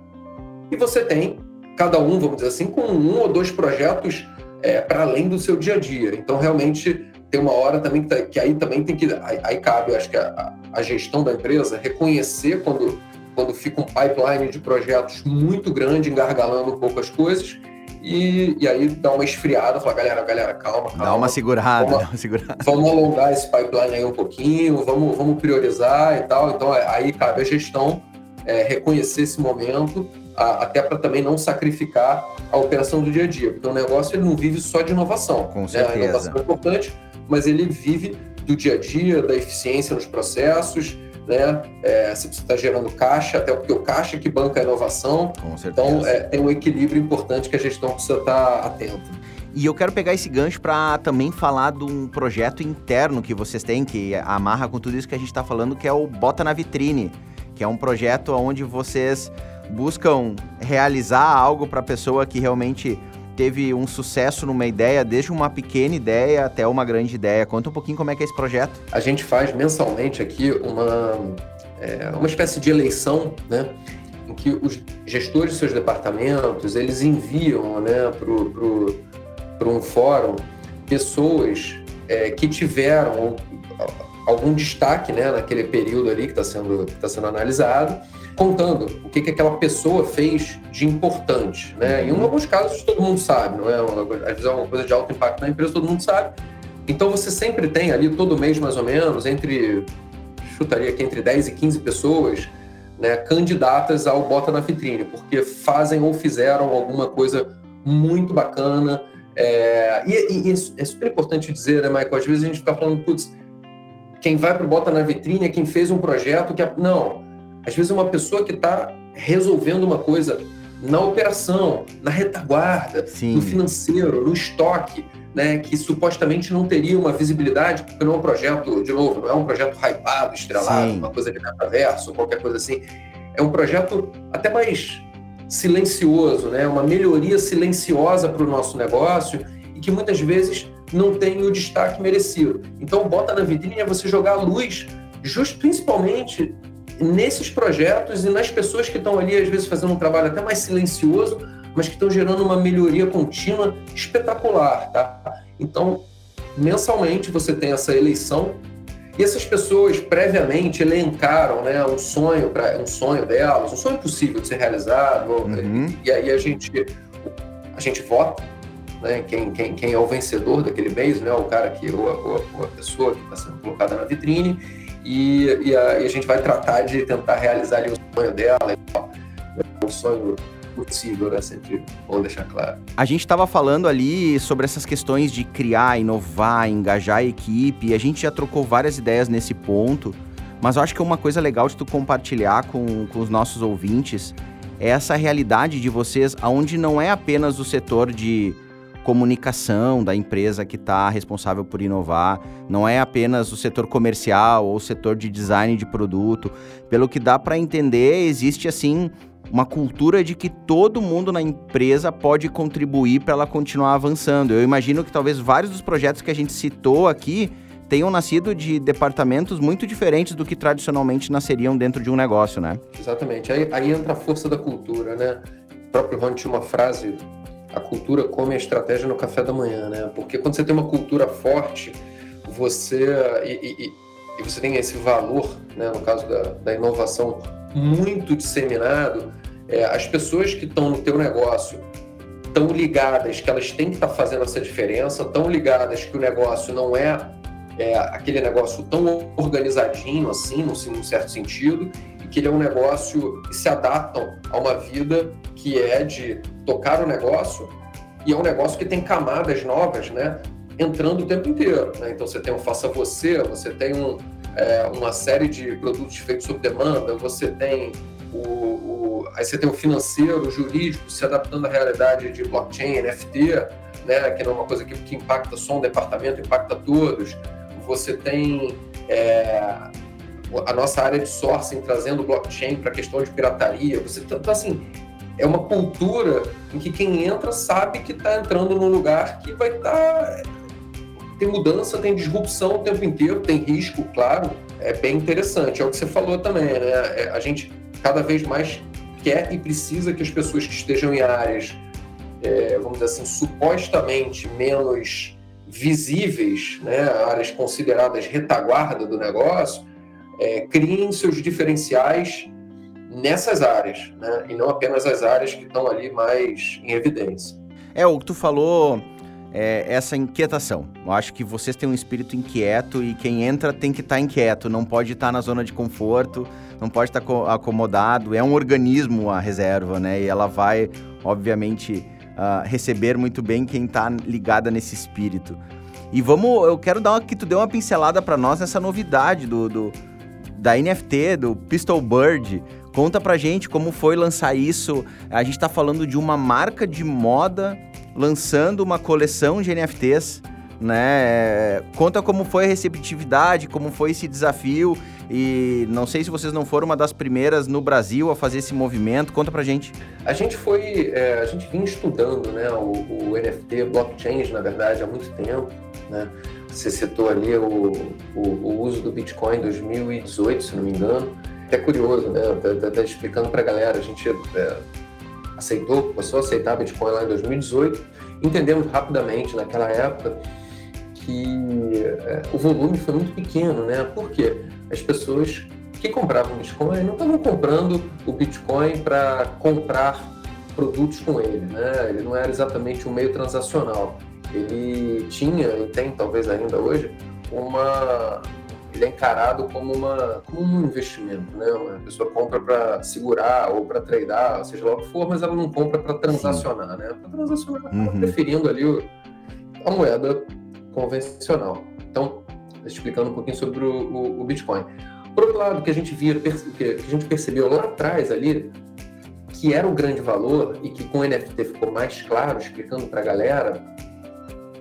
[SPEAKER 2] e você tem, cada um, vamos dizer assim, com um ou dois projetos é, para além do seu dia a dia. Então, realmente, tem uma hora também que, tá, que aí também tem que. Aí, aí cabe, eu acho que a, a, gestão da empresa reconhecer quando, quando fica um pipeline de projetos muito grande, engargalando um pouco as coisas. E, e aí dá uma esfriada, falar, galera, galera, calma, calma.
[SPEAKER 1] Dá uma segurada,
[SPEAKER 2] vamos,
[SPEAKER 1] dá uma segurada.
[SPEAKER 2] Vamos alongar esse pipeline aí um pouquinho, vamos, vamos priorizar e tal. Então, aí cabe a gestão é, reconhecer esse momento a, até para também não sacrificar a operação do dia a dia, porque o negócio ele não vive só de inovação.
[SPEAKER 1] Com certeza.
[SPEAKER 2] Né? A inovação é importante, mas ele vive do dia a dia, da eficiência nos processos, né? É, se você está gerando caixa, até porque o caixa é que banca a inovação.
[SPEAKER 1] Com certeza.
[SPEAKER 2] Então, é, tem um equilíbrio importante que a gestão precisa estar atenta.
[SPEAKER 1] E eu quero pegar esse gancho para também falar de um projeto interno que vocês têm, que amarra com tudo isso que a gente está falando, que é o Bota na Vitrine, que é um projeto onde vocês buscam realizar algo para a pessoa que realmente teve um sucesso numa ideia, desde uma pequena ideia até uma grande ideia. Conta um pouquinho como é que é esse projeto.
[SPEAKER 2] A gente faz mensalmente aqui uma, é, uma espécie de eleição, né? Em que os gestores de seus departamentos, eles enviam né, para um fórum pessoas é, que tiveram algum destaque né, naquele período ali que está sendo, que tá sendo analisado contando o que, que aquela pessoa fez de importante. Né? Em alguns casos todo mundo sabe, não é? Às vezes é uma coisa de alto impacto na empresa, todo mundo sabe. Então você sempre tem ali, todo mês mais ou menos, entre, chutaria aqui, entre 10 e 15 pessoas né, candidatas ao Bota na Vitrine, porque fazem ou fizeram alguma coisa muito bacana. É, e, e, é super importante dizer, né, Michael? Às vezes a gente fica falando, putz, quem vai para o Bota na Vitrine é quem fez um projeto que. Não, às vezes, é uma pessoa que está resolvendo uma coisa na operação, na retaguarda,
[SPEAKER 1] Sim.
[SPEAKER 2] no financeiro, no estoque, né, que supostamente não teria uma visibilidade, porque não é um projeto, de novo, não é um projeto hypado, estrelado, Sim. uma coisa de metaverso, qualquer coisa assim. É um projeto até mais silencioso, né, uma melhoria silenciosa para o nosso negócio e que muitas vezes não tem o destaque merecido. Então, bota na vitrine é você jogar a luz, just, principalmente nesses projetos e nas pessoas que estão ali, às vezes, fazendo um trabalho até mais silencioso, mas que estão gerando uma melhoria contínua espetacular, tá? Então, mensalmente você tem essa eleição e essas pessoas previamente elencaram, né, um sonho para um sonho delas, um sonho possível de ser realizado. Uhum. E, e, aí a gente a gente vota, né, quem, quem, quem é o vencedor daquele mês, né, o cara que ou a, ou a pessoa que está sendo colocada na vitrine. E, e, a, e, a, gente vai tratar de tentar realizar ali o sonho dela, um sonho possível, né? Sempre bom deixar claro.
[SPEAKER 1] A gente estava falando ali sobre essas questões de criar, inovar, engajar a equipe, a gente já trocou várias ideias nesse ponto, mas eu acho que uma coisa legal de tu compartilhar com, com os nossos ouvintes é essa realidade de vocês, onde não é apenas o setor de comunicação da empresa que está responsável por inovar, não é apenas o setor comercial ou o setor de design de produto. Pelo que dá para entender, existe assim uma cultura de que todo mundo na empresa pode contribuir para ela continuar avançando. Eu imagino que talvez vários dos projetos que a gente citou aqui tenham nascido de departamentos muito diferentes do que tradicionalmente nasceriam dentro de um negócio, né?
[SPEAKER 2] Exatamente. Aí, aí entra a força da cultura, né? O próprio Ron tinha uma frase: a cultura come a estratégia no café da manhã, né? Porque quando você tem uma cultura forte, você e, e, e você tem esse valor, né? No caso da, da inovação muito disseminado, é, as pessoas que estão no teu negócio tão ligadas que elas têm que estar tá fazendo essa diferença, tão ligadas que o negócio não é, é aquele negócio tão organizadinho assim, num, certo sentido, que ele é um negócio que se adaptam a uma vida que é de tocar o negócio e é um negócio que tem camadas novas, né? Entrando o tempo inteiro. Né? Então você tem um faça você, você tem um, é, uma série de produtos feitos sob demanda, você tem o, o, aí você tem o financeiro, o jurídico se adaptando à realidade de blockchain, NFT, né, que não é uma coisa que, que impacta só um departamento, impacta todos. Você tem é, a nossa área de sourcing trazendo blockchain para a questão de pirataria. Você tá, assim, é uma cultura em que quem entra sabe que está entrando num lugar que vai estar tá, tem mudança, tem disrupção o tempo inteiro, tem risco, claro. É bem interessante. É o que você falou também, né? É, a gente cada vez mais quer e precisa que as pessoas que estejam em áreas, é, vamos dizer assim, supostamente menos visíveis, né, áreas consideradas retaguarda do negócio, é, criem seus diferenciais nessas áreas, né, e não apenas as áreas que estão ali mais em evidência.
[SPEAKER 1] É, o que tu falou é, essa inquietação. Eu acho que vocês têm um espírito inquieto e quem entra tem que estar tá inquieto, não pode estar tá na zona de conforto, não pode estar tá acomodado. É um organismo a reserva, né? E ela vai, obviamente, uh, receber muito bem quem está ligada nesse espírito. E vamos, eu quero dar uma, que tu dê uma pincelada para nós nessa novidade do, do, da NFT, do Pistol Bird. Conta pra gente como foi lançar isso. A gente está falando de uma marca de moda lançando uma coleção de NFTs, né? Conta como foi a receptividade, como foi esse desafio e não sei se vocês não foram uma das primeiras no Brasil a fazer esse movimento. Conta pra gente.
[SPEAKER 2] A gente foi, é, a gente vinha estudando, né, o, o NFT, blockchain, na verdade, há muito tempo, né? Você citou ali o, o, o uso do Bitcoin em 2018, se não me engano. É curioso, né? Tá, tá, tá explicando para a galera. A gente é, aceitou, começou a aceitar Bitcoin lá em 2018. Entendemos rapidamente naquela época que é, o volume foi muito pequeno, né? Por quê? As pessoas que compravam Bitcoin não estavam comprando o Bitcoin para comprar produtos com ele, né? Ele não era exatamente um meio transacional. Ele tinha e tem talvez ainda hoje uma ele é encarado como, uma, como um investimento, né? Uma pessoa compra para segurar ou para tradar, seja lá o que for, mas ela não compra para transacionar, Sim. né? Para transacionar, uhum. preferindo ali a moeda convencional. Então, explicando um pouquinho sobre o, o, o Bitcoin. Por outro lado, que a gente via, que a gente percebeu lá atrás ali, que era o grande valor e que com o NFT ficou mais claro, explicando para a galera,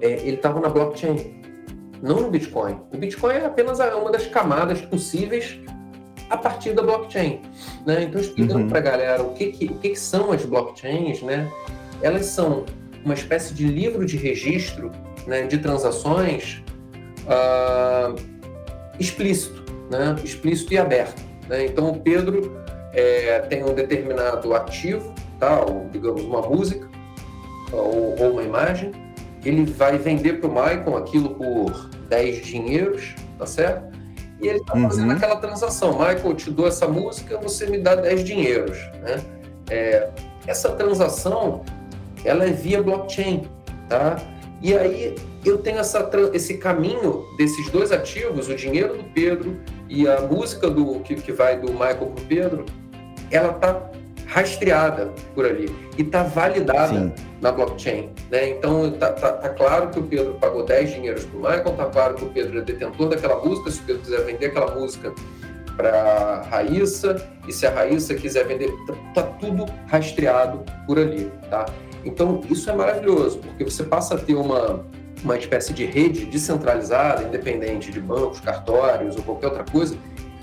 [SPEAKER 2] é, ele estava na blockchain não no Bitcoin. O Bitcoin é apenas uma das camadas possíveis a partir da blockchain. Né? Então, explicando uhum. para a galera o, que, que, o que, que, são as blockchains, né? elas são uma espécie de livro de registro né, de transações uh, explícito, né? explícito e aberto. Né? Então, o Pedro é, tem um determinado ativo, tá? ou, digamos, uma música ou, ou uma imagem, ele vai vender para o Maicon aquilo por 10 dinheiros, tá certo? E ele está fazendo uhum. aquela transação. Michael, eu te dou essa música, você me dá 10 dinheiros. Né? É, essa transação, ela é via blockchain, tá? E aí eu tenho essa, esse caminho desses dois ativos, o dinheiro do Pedro e a música do que, que vai do Michael para o Pedro, ela está rastreada por ali e está validada Sim. Na blockchain. Né? Então, está tá, tá, claro que o Pedro pagou 10 dinheiros para o Michael, está claro que o Pedro é detentor daquela música, se o Pedro quiser vender aquela música para Raíssa, e se a Raíssa quiser vender, está tá tudo rastreado por ali. Tá? Então, isso é maravilhoso, porque você passa a ter uma, uma espécie de rede descentralizada, independente de bancos, cartórios ou qualquer outra coisa,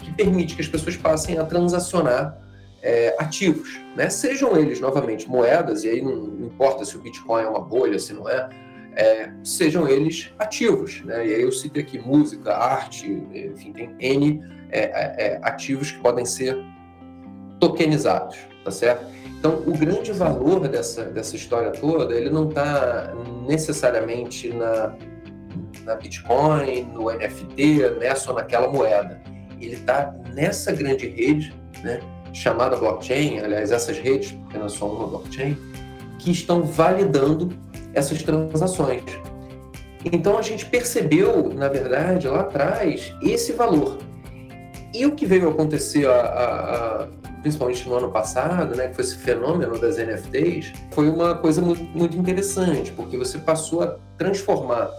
[SPEAKER 2] que permite que as pessoas passem a transacionar é, ativos, né? sejam eles novamente moedas, e aí não, importa se o Bitcoin é uma bolha, se não é, é, sejam eles ativos. Né? E aí eu cito aqui música, arte, enfim, tem N é, é, é, ativos que podem ser tokenizados, tá certo? Então, o grande valor dessa, dessa história toda, ele não está necessariamente na, na Bitcoin, no NFT, nessa ou naquela moeda. Ele está nessa grande rede, né, chamada blockchain, aliás, essas redes, porque não é só uma blockchain, que estão validando essas transações. Então a gente percebeu, na verdade, lá atrás, esse valor. E o que veio acontecer, a, a, a, principalmente no ano passado, né, que foi esse fenômeno das NFTs, foi uma coisa muito, muito interessante, porque você passou a transformar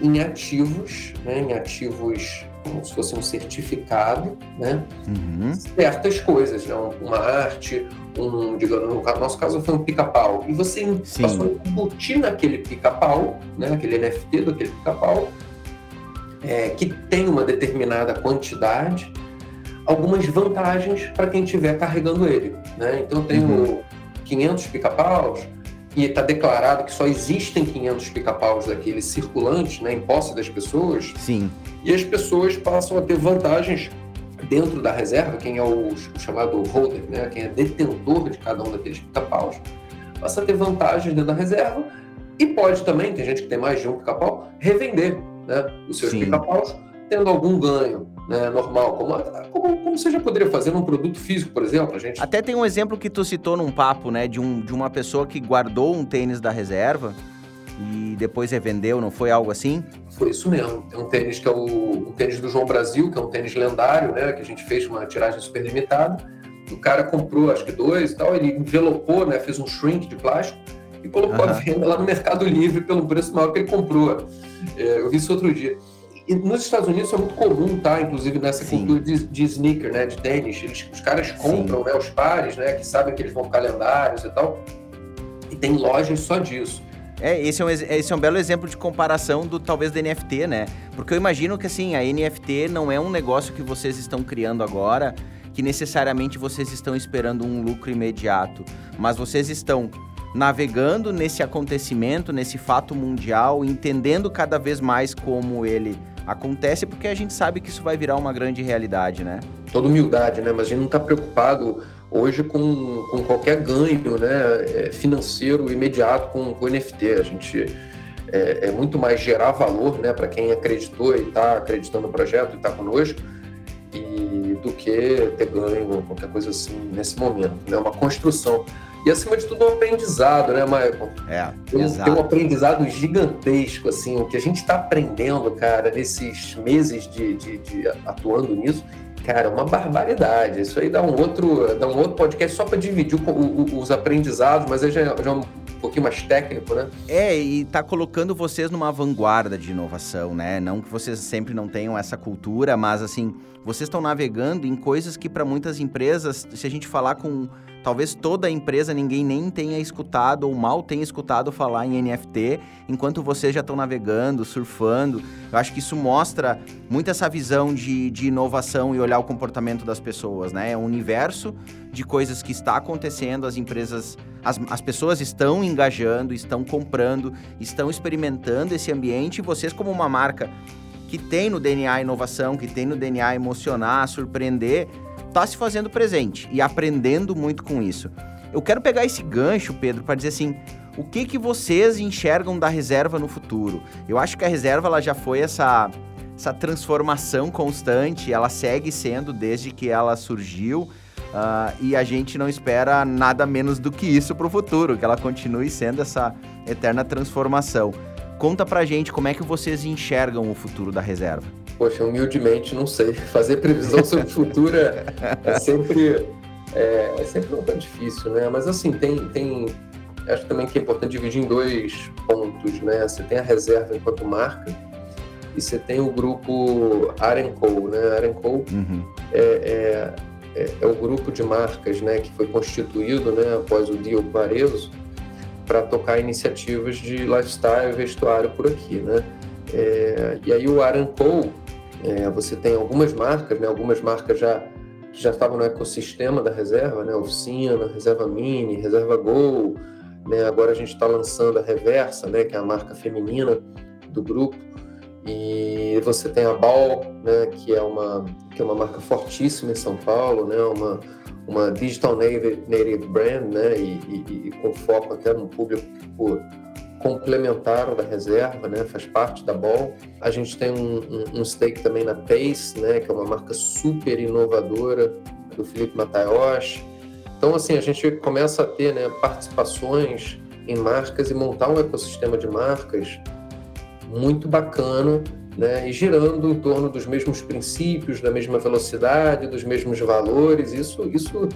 [SPEAKER 2] em ativos, né, em ativos como se fosse um certificado, né? Uhum. Certas coisas, né? Uma arte, um, digamos, no nosso caso foi um pica-pau. E você Sim. passou a embutir naquele pica-pau, né? Aquele NFT daquele pica-pau, é, que tem uma determinada quantidade, algumas vantagens para quem estiver carregando ele, né? Então eu tenho uhum. 500 pica-paus, e está declarado que só existem 500 pica-paus daqueles circulantes, né, em posse das pessoas.
[SPEAKER 1] Sim.
[SPEAKER 2] E as pessoas passam a ter vantagens dentro da reserva, quem é o, o chamado holder, né, quem é detentor de cada um daqueles pica-paus, passa a ter vantagens dentro da reserva e pode também, tem gente que tem mais de um pica-pau, revender né, os seus pica-paus, tendo algum ganho né, normal, como, como, como, você já poderia fazer num produto físico, por exemplo. A gente...
[SPEAKER 1] Até tem um exemplo que tu citou num papo, né, de, um, de uma pessoa que guardou um tênis da reserva e depois revendeu, não foi algo assim?
[SPEAKER 2] Foi isso mesmo. Tem um tênis que é o, o tênis do João Brasil, que é um tênis lendário, né, que a gente fez uma tiragem super limitada. O cara comprou, acho que dois e tal, ele envelopou, né, fez um shrink de plástico e colocou uhum. a venda lá no Mercado Livre pelo preço maior que ele comprou. É, eu vi isso outro dia. E nos Estados Unidos é muito comum, tá? Inclusive nessa Sim. cultura de, de, sneaker, né? De tênis. Eles, os caras compram né, os pares, né? Que sabem que eles vão ficar lendários e tal. E tem lojas só disso.
[SPEAKER 1] É, esse é, um, esse é um belo exemplo de comparação do talvez do NFT, né? Porque eu imagino que assim, a NFT não é um negócio que vocês estão criando agora, que necessariamente vocês estão esperando um lucro imediato, mas vocês estão navegando nesse acontecimento, nesse fato mundial, entendendo cada vez mais como ele acontece porque a gente sabe que isso vai virar uma grande realidade, né?
[SPEAKER 2] Toda humildade, né? Mas a gente não está preocupado hoje com, com qualquer ganho né, é, financeiro imediato com o NFT. A gente é, é, muito mais gerar valor né, para quem acreditou e está acreditando no projeto e está conosco e do que ter ganho, qualquer coisa assim nesse momento. É né? uma construção. E acima de tudo, um aprendizado, né, Michael?
[SPEAKER 1] É,
[SPEAKER 2] tem, tem um aprendizado gigantesco, assim, o que a gente está aprendendo, cara, nesses meses de, de, de, atuando nisso, cara, é uma barbaridade. Isso aí dá um outro, dá um outro podcast só para dividir o, o, os aprendizados, mas aí já, já é um pouquinho mais técnico, né?
[SPEAKER 1] É, e tá colocando vocês numa vanguarda de inovação, né? Não que vocês sempre não tenham essa cultura, mas assim, vocês estão navegando em coisas que para muitas empresas, se a gente falar com Talvez toda a empresa ninguém nem tenha escutado ou mal tenha escutado falar em NFT, enquanto vocês já estão navegando, surfando. Eu acho que isso mostra muito essa visão de, de inovação e olhar o comportamento das pessoas, né? É um universo de coisas que está acontecendo, as empresas, as, as pessoas estão engajando, estão comprando, estão experimentando esse ambiente e vocês como uma marca que tem no DNA inovação, que tem no DNA emocionar, surpreender, está se fazendo presente e aprendendo muito com isso. Eu quero pegar esse gancho, Pedro, para dizer assim, o que que vocês enxergam da reserva no futuro? Eu acho que a reserva ela já foi essa essa transformação constante, ela segue sendo desde que ela surgiu. Uh, e a gente não espera nada menos do que isso para o futuro, que ela continue sendo essa eterna transformação. Conta pra gente como é que vocês enxergam o futuro da reserva.
[SPEAKER 2] Poxa, humildemente, não sei. <laughs> Fazer previsão sobre o futuro é, é sempre é, é, sempre um pouco difícil, né? Mas assim, tem, tem. Acho também que é importante dividir em dois pontos, né? Você tem a reserva enquanto marca e você tem o grupo Arenco, né? Arenco uhum. é, é, é, é, o grupo de marcas, né? Que foi constituído, né? Após o deal Pareso para tocar iniciativas de lifestyle e vestuário por aqui, né? É, e aí o Arenco é, você tem algumas marcas, né, algumas marcas já que já estavam no ecossistema da reserva, né, Oficina, Reserva Mini, Reserva Gol, Né? Agora a gente está lançando a Reversa, né? que é a marca feminina do grupo. E você tem a Ball, né? que, é uma, que é uma marca fortíssima em São Paulo, né? uma, uma digital native, native brand, né? E, e, e, com foco até no público complementar da reserva, né? Faz parte da Ball. A gente tem um, um, um stake também na Pace, né? Que é uma marca super inovadora do Felipe Matayoshi. Então, assim, a gente começa a ter né, participações em marcas e montar um ecossistema de marcas muito bacana, né, e girando em torno dos mesmos princípios, da mesma velocidade, dos mesmos valores. Isso, isso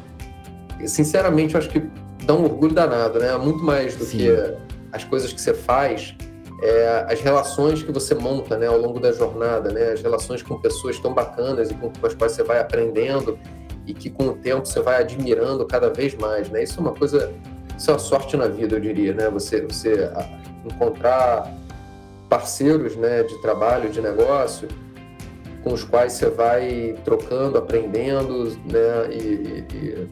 [SPEAKER 2] sinceramente, eu acho que dá um orgulho danado, né? Muito mais do Sim. que as coisas que você faz, é, as relações que você monta né, ao longo da jornada, né? As relações com pessoas tão bacanas e com as quais você vai aprendendo e que com o tempo você vai admirando cada vez mais, né? Isso é uma coisa, isso é uma sorte na vida, eu diria, né? Você, você encontrar parceiros, né, de trabalho, de negócio, com os quais você vai trocando, aprendendo, né, e, e, e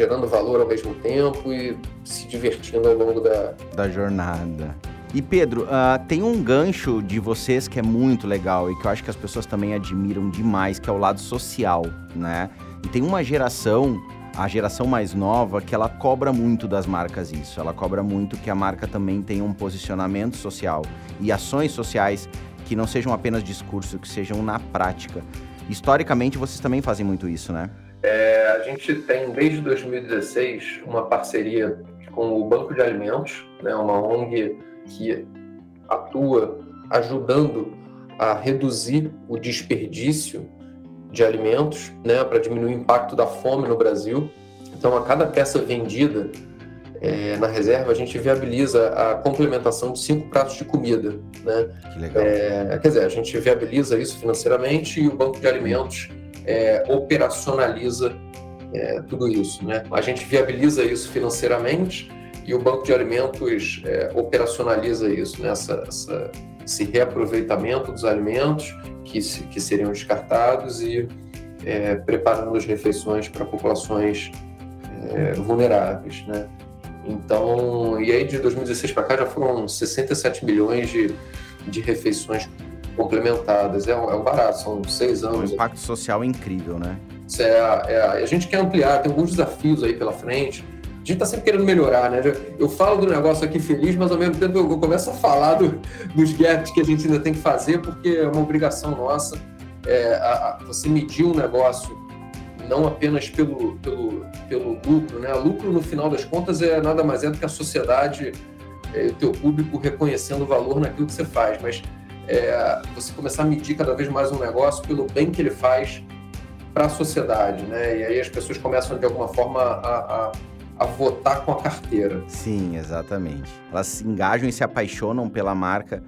[SPEAKER 2] gerando valor ao mesmo tempo e se divertindo ao longo da,
[SPEAKER 1] da jornada. E Pedro, uh, tem um gancho de vocês que é muito legal e que eu acho que as pessoas também admiram demais, que é o lado social, né? E tem uma geração, a geração mais nova, que ela cobra muito das marcas isso. Ela cobra muito que a marca também tenha um posicionamento social e ações sociais que não sejam apenas discurso, que sejam na prática. Historicamente, vocês também fazem muito isso, né?
[SPEAKER 2] É, a gente tem, desde 2016, uma parceria com o Banco de Alimentos, né, uma ONG que atua ajudando a reduzir o desperdício de alimentos, né, para diminuir o impacto da fome no Brasil. Então, a cada peça vendida é, na reserva, a gente viabiliza a complementação de cinco pratos de comida. Né?
[SPEAKER 1] Que legal.
[SPEAKER 2] É, quer dizer, a gente viabiliza isso financeiramente e o Banco de Alimentos é, operacionaliza é, tudo isso. Né? A gente viabiliza isso financeiramente e o Banco de Alimentos é, operacionaliza isso, né? essa, essa, esse reaproveitamento dos alimentos que, se, que seriam descartados e é, preparando as refeições para populações é, vulneráveis, né? Então, e aí de 2016 para cá já foram 67 milhões de, de refeições complementadas. É um, é um barato, são seis anos.
[SPEAKER 1] Um impacto social incrível, né?
[SPEAKER 2] É, é, a gente quer ampliar, tem alguns desafios aí pela frente. A gente está sempre querendo melhorar, né? Eu falo do negócio aqui feliz, mas ao mesmo tempo eu começo a falar do, dos gaps que a gente ainda tem que fazer, porque é uma obrigação nossa. É, a, a, você medir um negócio não apenas pelo, pelo, pelo lucro, né? Lucro, no final das contas, é nada mais é do que a sociedade, é, o teu público reconhecendo o valor naquilo que você faz, mas é, você começar a medir cada vez mais um negócio pelo bem que ele faz para a sociedade, né? E aí as pessoas começam de alguma forma a, a, a, votar com a carteira.
[SPEAKER 1] Sim, exatamente. Elas se engajam e se apaixonam pela marca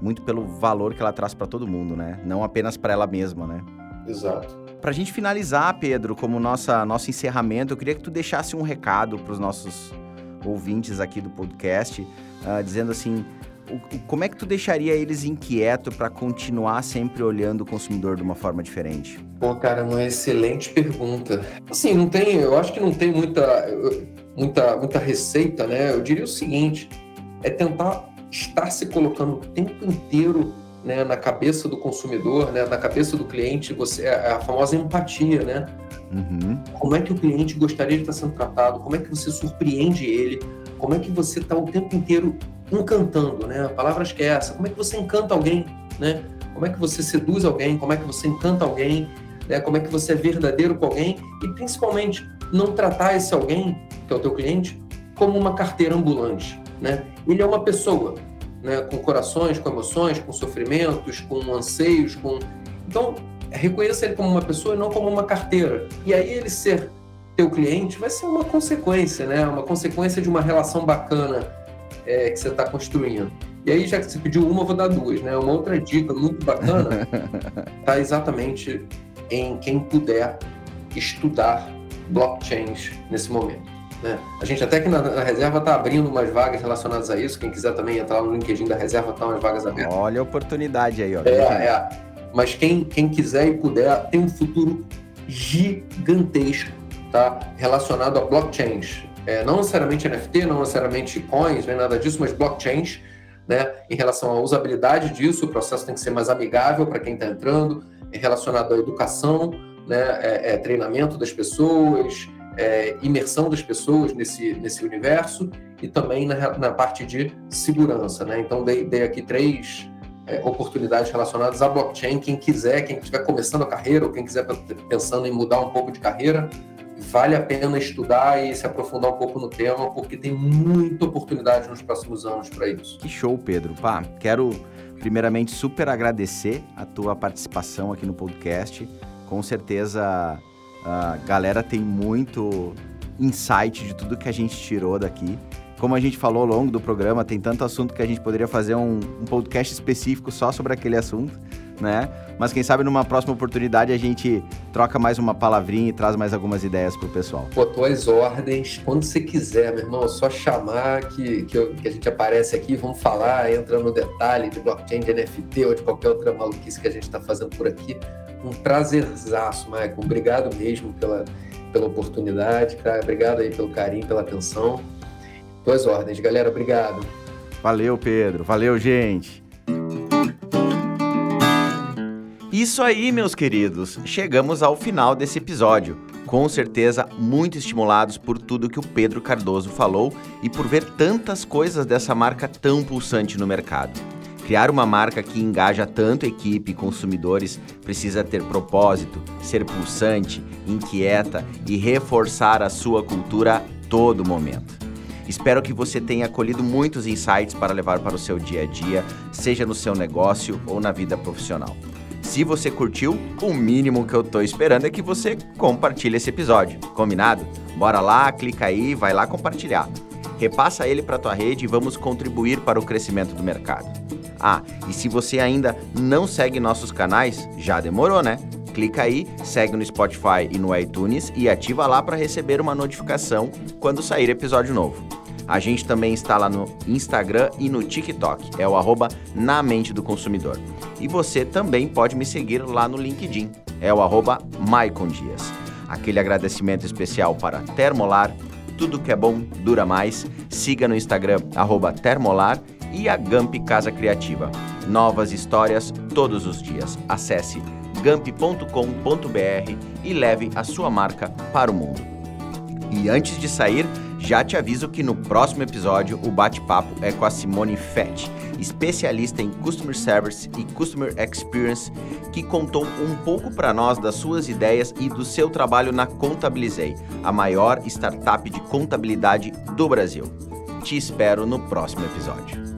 [SPEAKER 1] muito pelo valor que ela traz para todo mundo, né? Não apenas para ela mesma, né?
[SPEAKER 2] Exato.
[SPEAKER 1] Para a gente finalizar, Pedro, como nossa nosso encerramento, eu queria que tu deixasse um recado para os nossos ouvintes aqui do podcast, uh, dizendo assim, como é que tu deixaria eles inquietos para continuar sempre olhando o consumidor de uma forma diferente?
[SPEAKER 2] Pô, cara, uma excelente pergunta. Assim, não tem, eu acho que não tem muita, muita, muita receita, né? Eu diria o seguinte: é tentar estar se colocando o tempo inteiro né, na cabeça do consumidor, né, na cabeça do cliente, você é a famosa empatia, né? Uhum. Como é que o cliente gostaria de estar sendo tratado? Como é que você surpreende ele? Como é que você está o tempo inteiro encantando, né? A palavra acho que é essa. Como é que você encanta alguém, né? Como é que você seduz alguém? Como é que você encanta alguém? Né? Como é que você é verdadeiro com alguém? E principalmente não tratar esse alguém, que é o teu cliente, como uma carteira ambulante, né? Ele é uma pessoa, né? Com corações, com emoções, com sofrimentos, com anseios, com então reconheça ele como uma pessoa e não como uma carteira. E aí ele ser teu cliente vai ser uma consequência, né? Uma consequência de uma relação bacana é, que você está construindo. E aí, já que você pediu uma, eu vou dar duas, né? Uma outra dica muito bacana está <laughs> exatamente em quem puder estudar blockchains nesse momento. Né? A gente até que na, na reserva está abrindo umas vagas relacionadas a isso. Quem quiser também entrar no LinkedIn da reserva, tá umas vagas abertas.
[SPEAKER 1] Olha a oportunidade aí, ó.
[SPEAKER 2] É, é. Mas quem, quem quiser e puder, tem um futuro gigantesco, tá? Relacionado a blockchains é, não necessariamente NFT, não necessariamente coins, nem nada disso, mas blockchains, né, em relação à usabilidade disso, o processo tem que ser mais amigável para quem está entrando, relacionado à educação, né, é, é, treinamento das pessoas, é, imersão das pessoas nesse, nesse universo e também na, na parte de segurança. Né? Então, dei, dei aqui três é, oportunidades relacionadas à blockchain. Quem quiser, quem estiver começando a carreira ou quem quiser pensando em mudar um pouco de carreira, vale a pena estudar e se aprofundar um pouco no tema, porque tem muita oportunidade nos próximos anos para isso.
[SPEAKER 1] Que show, Pedro. Pá, quero primeiramente super agradecer a tua participação aqui no podcast. Com certeza a galera tem muito insight de tudo que a gente tirou daqui. Como a gente falou ao longo do programa, tem tanto assunto que a gente poderia fazer um, um podcast específico só sobre aquele assunto, né? Mas quem sabe numa próxima oportunidade a gente troca mais uma palavrinha e traz mais algumas ideias pro pessoal.
[SPEAKER 2] Pô, tuas ordens, quando você quiser, meu irmão, é só chamar que, que, eu, que, a gente aparece aqui, vamos falar, entra no detalhe de blockchain, de NFT ou de qualquer outra maluquice que a gente está fazendo por aqui. Um prazerzaço, Michael. Obrigado mesmo pela, pela oportunidade, cara. Obrigado aí pelo carinho, pela atenção. Tuas ordens, galera. Obrigado.
[SPEAKER 1] Valeu, Pedro. Valeu, gente. Isso aí, meus queridos. Chegamos ao final desse episódio. Com certeza, muito estimulados por tudo que o Pedro Cardoso falou e por ver tantas coisas dessa marca tão pulsante no mercado. Criar uma marca que engaja tanto equipe e consumidores precisa ter propósito, ser pulsante, inquieta e reforçar a sua cultura a todo momento. Espero que você tenha colhido muitos insights para levar para o seu dia a dia, seja no seu negócio ou na vida profissional. Se você curtiu, o mínimo que eu tô esperando é que você compartilhe esse episódio. Combinado? Bora lá, clica aí, vai lá compartilhar. Repassa ele para tua rede e vamos contribuir para o crescimento do mercado. Ah, e se você ainda não segue nossos canais, já demorou, né? Clica aí, segue no Spotify e no iTunes e ativa lá para receber uma notificação quando sair episódio novo. A gente também está lá no Instagram e no TikTok, é o arroba na mente do consumidor. E você também pode me seguir lá no LinkedIn, é o arroba Maicon Dias. Aquele agradecimento especial para Termolar, tudo que é bom dura mais. Siga no Instagram, arroba Termolar e a Gamp Casa Criativa. Novas histórias todos os dias. Acesse gamp.com.br e leve a sua marca para o mundo. E antes de sair, já te aviso que no próximo episódio o bate-papo é com a Simone Fett, especialista em Customer Service e Customer Experience, que contou um pouco para nós das suas ideias e do seu trabalho na Contabilizei, a maior startup de contabilidade do Brasil. Te espero no próximo episódio.